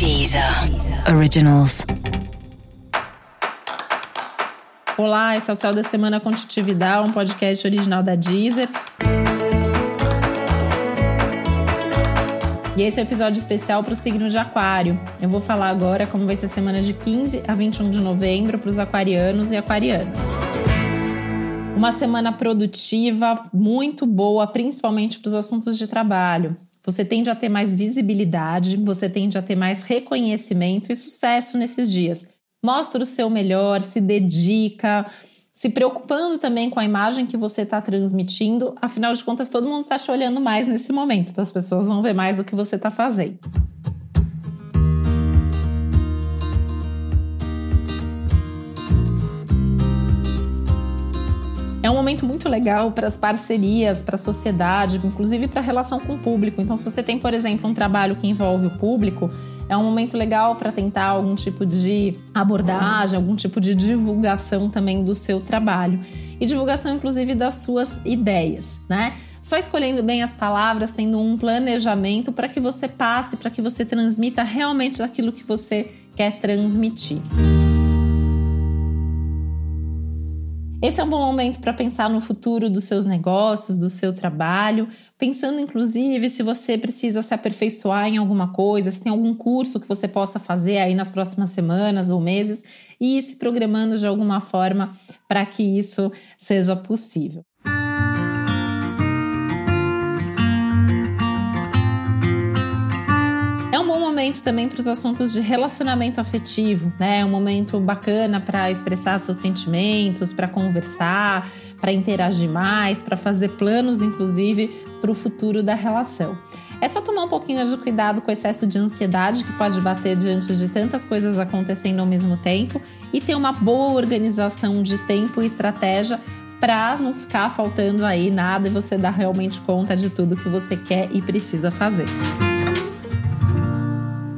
Deezer Originals. Olá, esse é o Céu da Semana Contitividade, um podcast original da Deezer. E esse é o um episódio especial para o signo de Aquário. Eu vou falar agora como vai ser a semana de 15 a 21 de novembro para os aquarianos e aquarianas. Uma semana produtiva, muito boa, principalmente para os assuntos de trabalho. Você tende a ter mais visibilidade, você tende a ter mais reconhecimento e sucesso nesses dias. Mostra o seu melhor, se dedica, se preocupando também com a imagem que você está transmitindo. Afinal de contas, todo mundo está te olhando mais nesse momento, então as pessoas vão ver mais o que você está fazendo. É um momento muito legal para as parcerias, para a sociedade, inclusive para a relação com o público. Então, se você tem, por exemplo, um trabalho que envolve o público, é um momento legal para tentar algum tipo de abordagem, algum tipo de divulgação também do seu trabalho. E divulgação, inclusive, das suas ideias, né? Só escolhendo bem as palavras, tendo um planejamento para que você passe, para que você transmita realmente aquilo que você quer transmitir. Esse é um bom momento para pensar no futuro dos seus negócios, do seu trabalho, pensando inclusive se você precisa se aperfeiçoar em alguma coisa, se tem algum curso que você possa fazer aí nas próximas semanas ou meses e se programando de alguma forma para que isso seja possível. Momento também para os assuntos de relacionamento afetivo, né? É um momento bacana para expressar seus sentimentos, para conversar, para interagir mais, para fazer planos, inclusive, para o futuro da relação. É só tomar um pouquinho de cuidado com o excesso de ansiedade que pode bater diante de tantas coisas acontecendo ao mesmo tempo e ter uma boa organização de tempo e estratégia para não ficar faltando aí nada e você dar realmente conta de tudo que você quer e precisa fazer.